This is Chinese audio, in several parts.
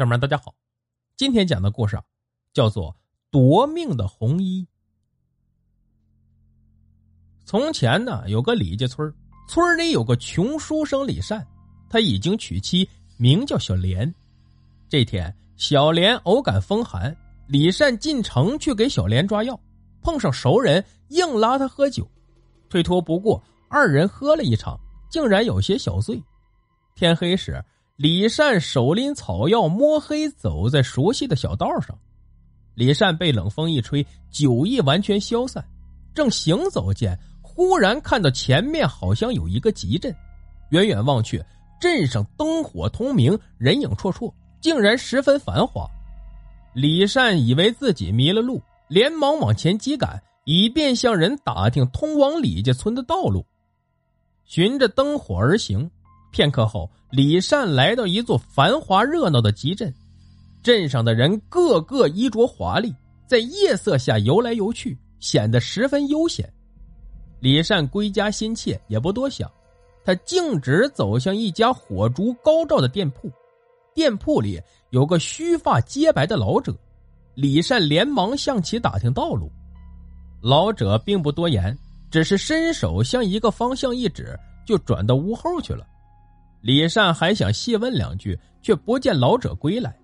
小们大家好，今天讲的故事啊，叫做《夺命的红衣》。从前呢，有个李家村，村里有个穷书生李善，他已经娶妻，名叫小莲。这天，小莲偶感风寒，李善进城去给小莲抓药，碰上熟人，硬拉他喝酒，推脱不过，二人喝了一场，竟然有些小醉。天黑时。李善手拎草药，摸黑走在熟悉的小道上。李善被冷风一吹，酒意完全消散，正行走间，忽然看到前面好像有一个集镇，远远望去，镇上灯火通明，人影绰绰，竟然十分繁华。李善以为自己迷了路，连忙往前急赶，以便向人打听通往李家村的道路。循着灯火而行。片刻后，李善来到一座繁华热闹的集镇，镇上的人个个衣着华丽，在夜色下游来游去，显得十分悠闲。李善归家心切，也不多想，他径直走向一家火烛高照的店铺。店铺里有个须发皆白的老者，李善连忙向其打听道路。老者并不多言，只是伸手向一个方向一指，就转到屋后去了。李善还想细问两句，却不见老者归来。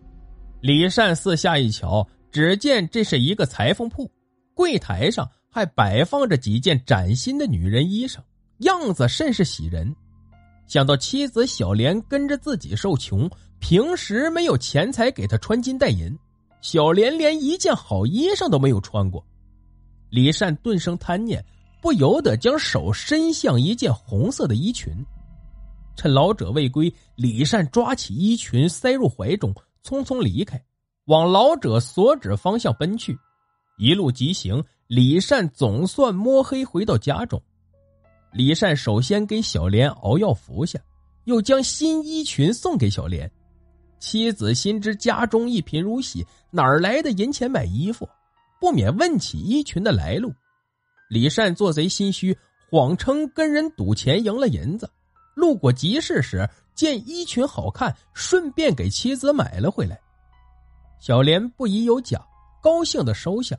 李善四下一瞧，只见这是一个裁缝铺，柜台上还摆放着几件崭新的女人衣裳，样子甚是喜人。想到妻子小莲跟着自己受穷，平时没有钱财给她穿金戴银，小莲连一件好衣裳都没有穿过。李善顿生贪念，不由得将手伸向一件红色的衣裙。趁老者未归，李善抓起衣裙塞入怀中，匆匆离开，往老者所指方向奔去。一路疾行，李善总算摸黑回到家中。李善首先给小莲熬药服下，又将新衣裙送给小莲。妻子心知家中一贫如洗，哪儿来的银钱买衣服，不免问起衣裙的来路。李善做贼心虚，谎称跟人赌钱赢了银子。路过集市时，见衣裙好看，顺便给妻子买了回来。小莲不疑有假，高兴的收下。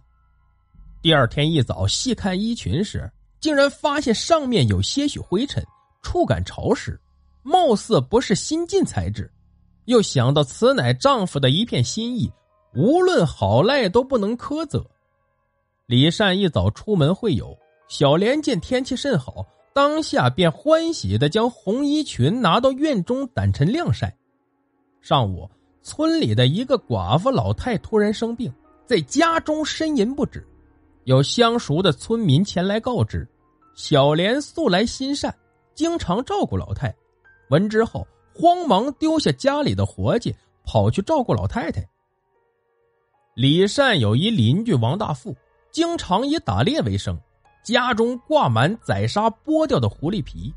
第二天一早细看衣裙时，竟然发现上面有些许灰尘，触感潮湿，貌似不是新进材质。又想到此乃丈夫的一片心意，无论好赖都不能苛责。李善一早出门会友，小莲见天气甚好。当下便欢喜的将红衣裙拿到院中掸尘晾晒。上午，村里的一个寡妇老太突然生病，在家中呻吟不止。有相熟的村民前来告知，小莲素来心善，经常照顾老太。闻之后，慌忙丢下家里的活计，跑去照顾老太太。李善有一邻居王大富，经常以打猎为生。家中挂满宰杀剥掉的狐狸皮，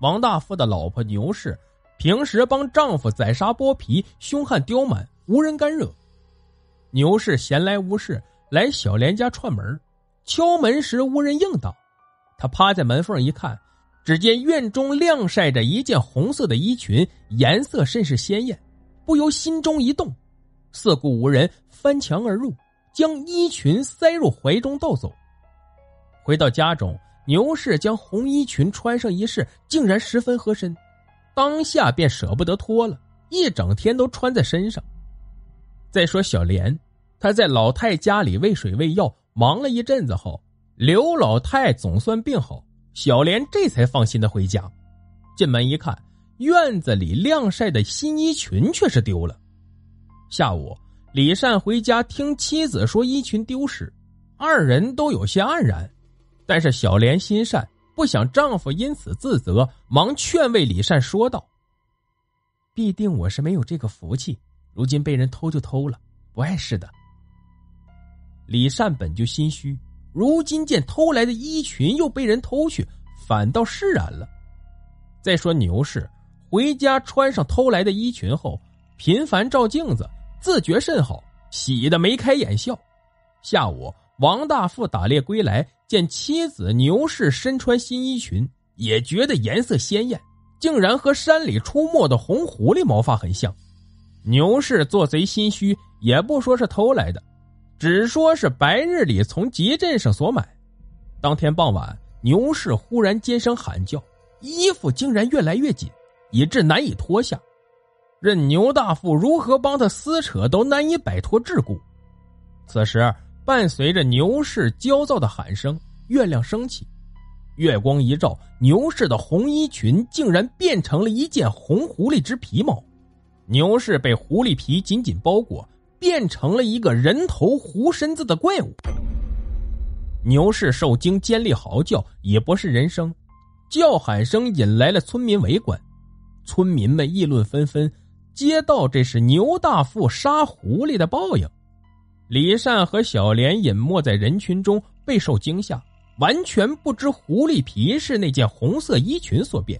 王大富的老婆牛氏平时帮丈夫宰杀剥皮，凶悍刁蛮，无人干惹。牛氏闲来无事来小莲家串门，敲门时无人应答，他趴在门缝一看，只见院中晾晒着一件红色的衣裙，颜色甚是鲜艳，不由心中一动，四顾无人，翻墙而入，将衣裙塞入怀中盗走。回到家中，牛氏将红衣裙穿上一试，竟然十分合身，当下便舍不得脱了，一整天都穿在身上。再说小莲，她在老太家里喂水喂药，忙了一阵子后，刘老太总算病好，小莲这才放心的回家。进门一看，院子里晾晒的新衣裙却是丢了。下午，李善回家听妻子说衣裙丢失，二人都有些黯然。但是小莲心善，不想丈夫因此自责，忙劝慰李善说道：“必定我是没有这个福气，如今被人偷就偷了，不碍事的。”李善本就心虚，如今见偷来的衣裙又被人偷去，反倒释然了。再说牛氏回家穿上偷来的衣裙后，频繁照镜子，自觉甚好，喜得眉开眼笑。下午。王大富打猎归来，见妻子牛氏身穿新衣裙，也觉得颜色鲜艳，竟然和山里出没的红狐狸毛发很像。牛氏做贼心虚，也不说是偷来的，只说是白日里从集镇上所买。当天傍晚，牛氏忽然尖声喊叫，衣服竟然越来越紧，以致难以脱下。任牛大富如何帮他撕扯，都难以摆脱桎梏。此时，伴随着牛氏焦躁的喊声，月亮升起，月光一照，牛氏的红衣裙竟然变成了一件红狐狸之皮毛，牛氏被狐狸皮紧紧包裹，变成了一个人头狐身子的怪物。牛氏受惊，尖利嚎叫，也不是人声，叫喊声引来了村民围观。村民们议论纷纷，皆道这是牛大富杀狐狸的报应。李善和小莲隐没在人群中，备受惊吓，完全不知狐狸皮是那件红色衣裙所变。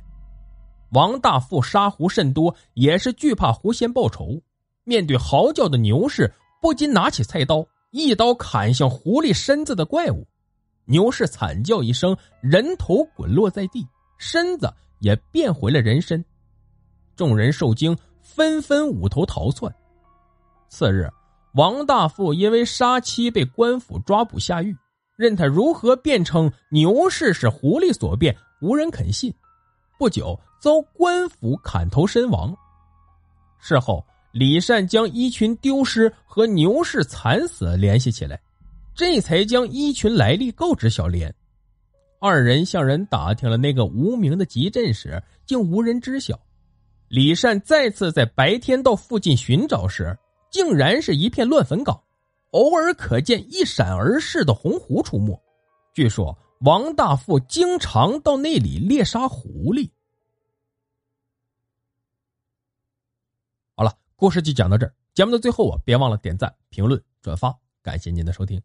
王大富杀狐甚多，也是惧怕狐仙报仇。面对嚎叫的牛氏，不禁拿起菜刀，一刀砍向狐狸身子的怪物。牛氏惨叫一声，人头滚落在地，身子也变回了人身。众人受惊，纷纷捂头逃窜。次日，王大富因为杀妻被官府抓捕下狱，任他如何辩称牛氏是狐狸所变，无人肯信。不久，遭官府砍头身亡。事后，李善将衣裙丢失和牛氏惨死联系起来。这才将衣裙来历告知小莲，二人向人打听了那个无名的集镇时，竟无人知晓。李善再次在白天到附近寻找时，竟然是一片乱坟岗，偶尔可见一闪而逝的红狐出没。据说王大富经常到那里猎杀狐狸。好了，故事就讲到这儿。节目的最后啊，别忘了点赞、评论、转发，感谢您的收听。